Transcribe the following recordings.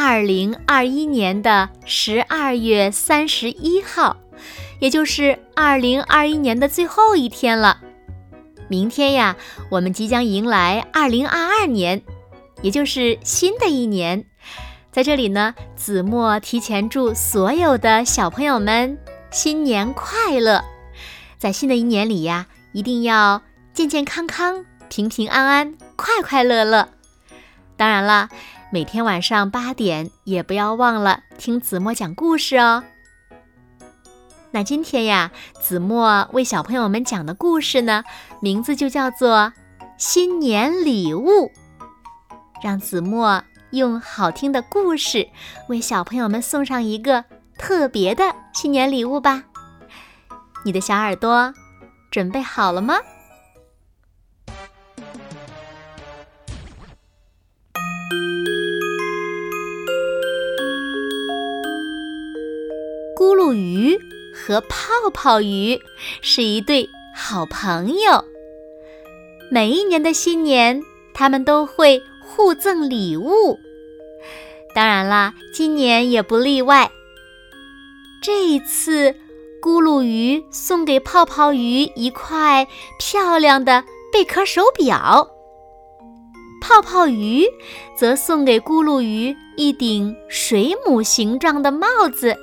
二零二一年的十二月三十一号，也就是二零二一年的最后一天了。明天呀，我们即将迎来二零二二年，也就是新的一年。在这里呢，子墨提前祝所有的小朋友们新年快乐！在新的一年里呀，一定要健健康康、平平安安、快快乐乐。当然了。每天晚上八点也不要忘了听子墨讲故事哦。那今天呀，子墨为小朋友们讲的故事呢，名字就叫做《新年礼物》。让子墨用好听的故事为小朋友们送上一个特别的新年礼物吧。你的小耳朵准备好了吗？和泡泡鱼是一对好朋友。每一年的新年，他们都会互赠礼物。当然啦，今年也不例外。这一次，咕噜鱼送给泡泡鱼一块漂亮的贝壳手表，泡泡鱼则送给咕噜鱼一顶水母形状的帽子。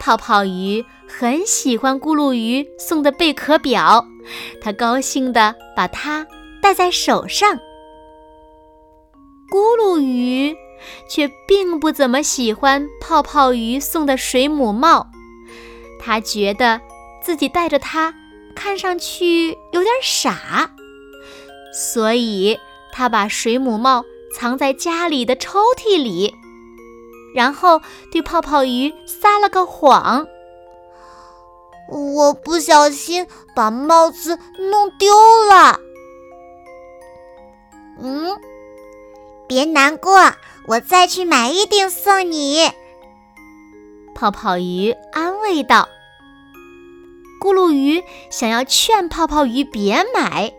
泡泡鱼很喜欢咕噜鱼送的贝壳表，它高兴地把它戴在手上。咕噜鱼却并不怎么喜欢泡泡鱼送的水母帽，他觉得自己戴着它看上去有点傻，所以他把水母帽藏在家里的抽屉里。然后对泡泡鱼撒了个谎：“我不小心把帽子弄丢了。”“嗯，别难过，我再去买一顶送你。”泡泡鱼安慰道。咕噜鱼想要劝泡泡鱼别买，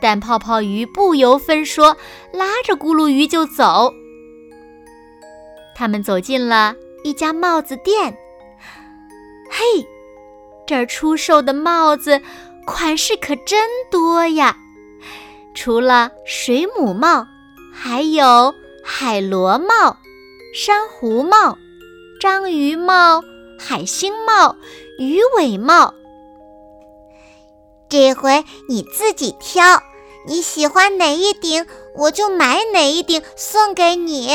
但泡泡鱼不由分说，拉着咕噜鱼就走。他们走进了一家帽子店。嘿，这儿出售的帽子款式可真多呀！除了水母帽，还有海螺帽、珊瑚帽、章鱼帽、海星帽、鱼尾帽。这回你自己挑，你喜欢哪一顶，我就买哪一顶送给你。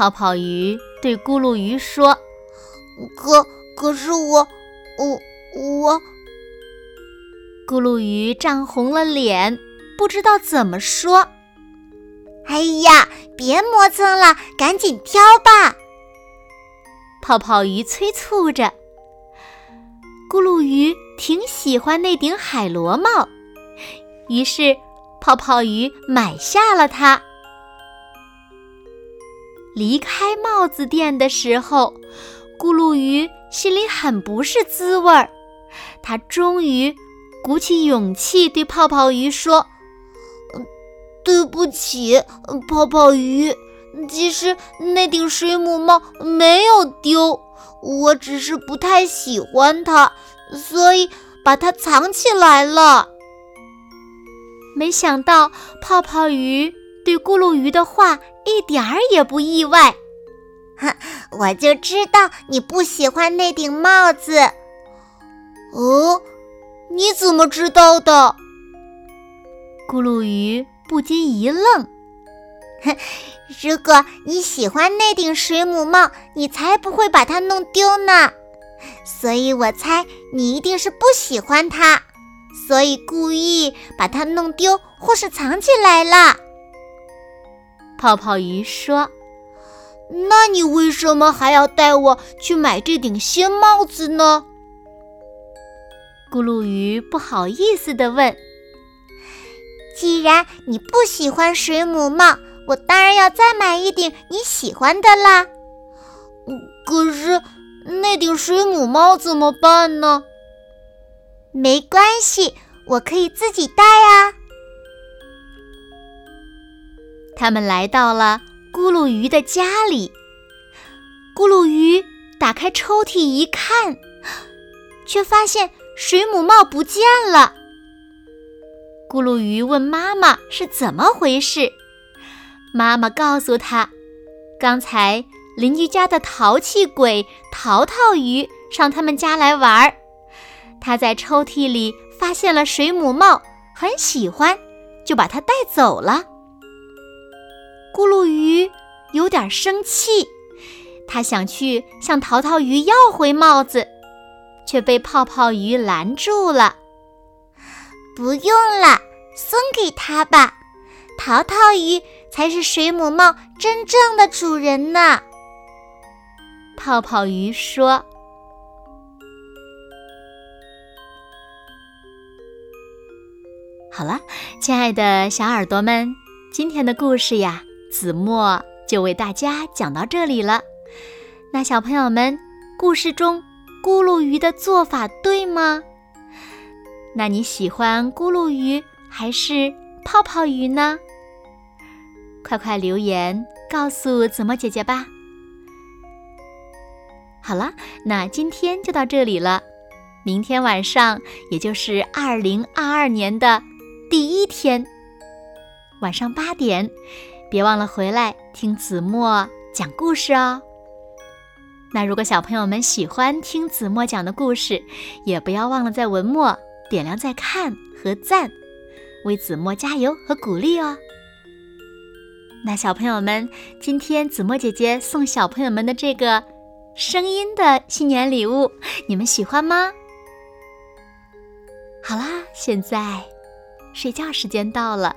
泡泡鱼对咕噜鱼说：“可可是我，我我……”咕噜鱼涨红了脸，不知道怎么说。“哎呀，别磨蹭了，赶紧挑吧！”泡泡鱼催促着。咕噜鱼挺喜欢那顶海螺帽，于是泡泡鱼买下了它。离开帽子店的时候，咕噜鱼心里很不是滋味儿。他终于鼓起勇气对泡泡鱼说：“对不起，泡泡鱼。其实那顶水母帽没有丢，我只是不太喜欢它，所以把它藏起来了。”没想到泡泡鱼。对咕噜鱼的话一点儿也不意外，哼，我就知道你不喜欢那顶帽子。哦，你怎么知道的？咕噜鱼不禁一愣。哼，如果你喜欢那顶水母帽，你才不会把它弄丢呢。所以我猜你一定是不喜欢它，所以故意把它弄丢或是藏起来了。泡泡鱼说：“那你为什么还要带我去买这顶新帽子呢？”咕噜鱼不好意思地问：“既然你不喜欢水母帽，我当然要再买一顶你喜欢的啦。可是那顶水母帽怎么办呢？”没关系，我可以自己戴啊。他们来到了咕噜鱼的家里，咕噜鱼打开抽屉一看，却发现水母帽不见了。咕噜鱼问妈妈是怎么回事，妈妈告诉他，刚才邻居家的淘气鬼淘淘鱼上他们家来玩儿。他在抽屉里发现了水母帽，很喜欢，就把它带走了。咕噜鱼有点生气，他想去向淘淘鱼要回帽子，却被泡泡鱼拦住了。不用了，送给他吧，淘淘鱼才是水母帽真正的主人呢。泡泡鱼说。好了，亲爱的小耳朵们，今天的故事呀，子墨就为大家讲到这里了。那小朋友们，故事中咕噜鱼的做法对吗？那你喜欢咕噜鱼还是泡泡鱼呢？快快留言告诉子墨姐姐吧。好了，那今天就到这里了。明天晚上，也就是二零二二年的。第一天晚上八点，别忘了回来听子墨讲故事哦。那如果小朋友们喜欢听子墨讲的故事，也不要忘了在文末点亮再看和赞，为子墨加油和鼓励哦。那小朋友们，今天子墨姐姐送小朋友们的这个声音的新年礼物，你们喜欢吗？好啦，现在。睡觉时间到了，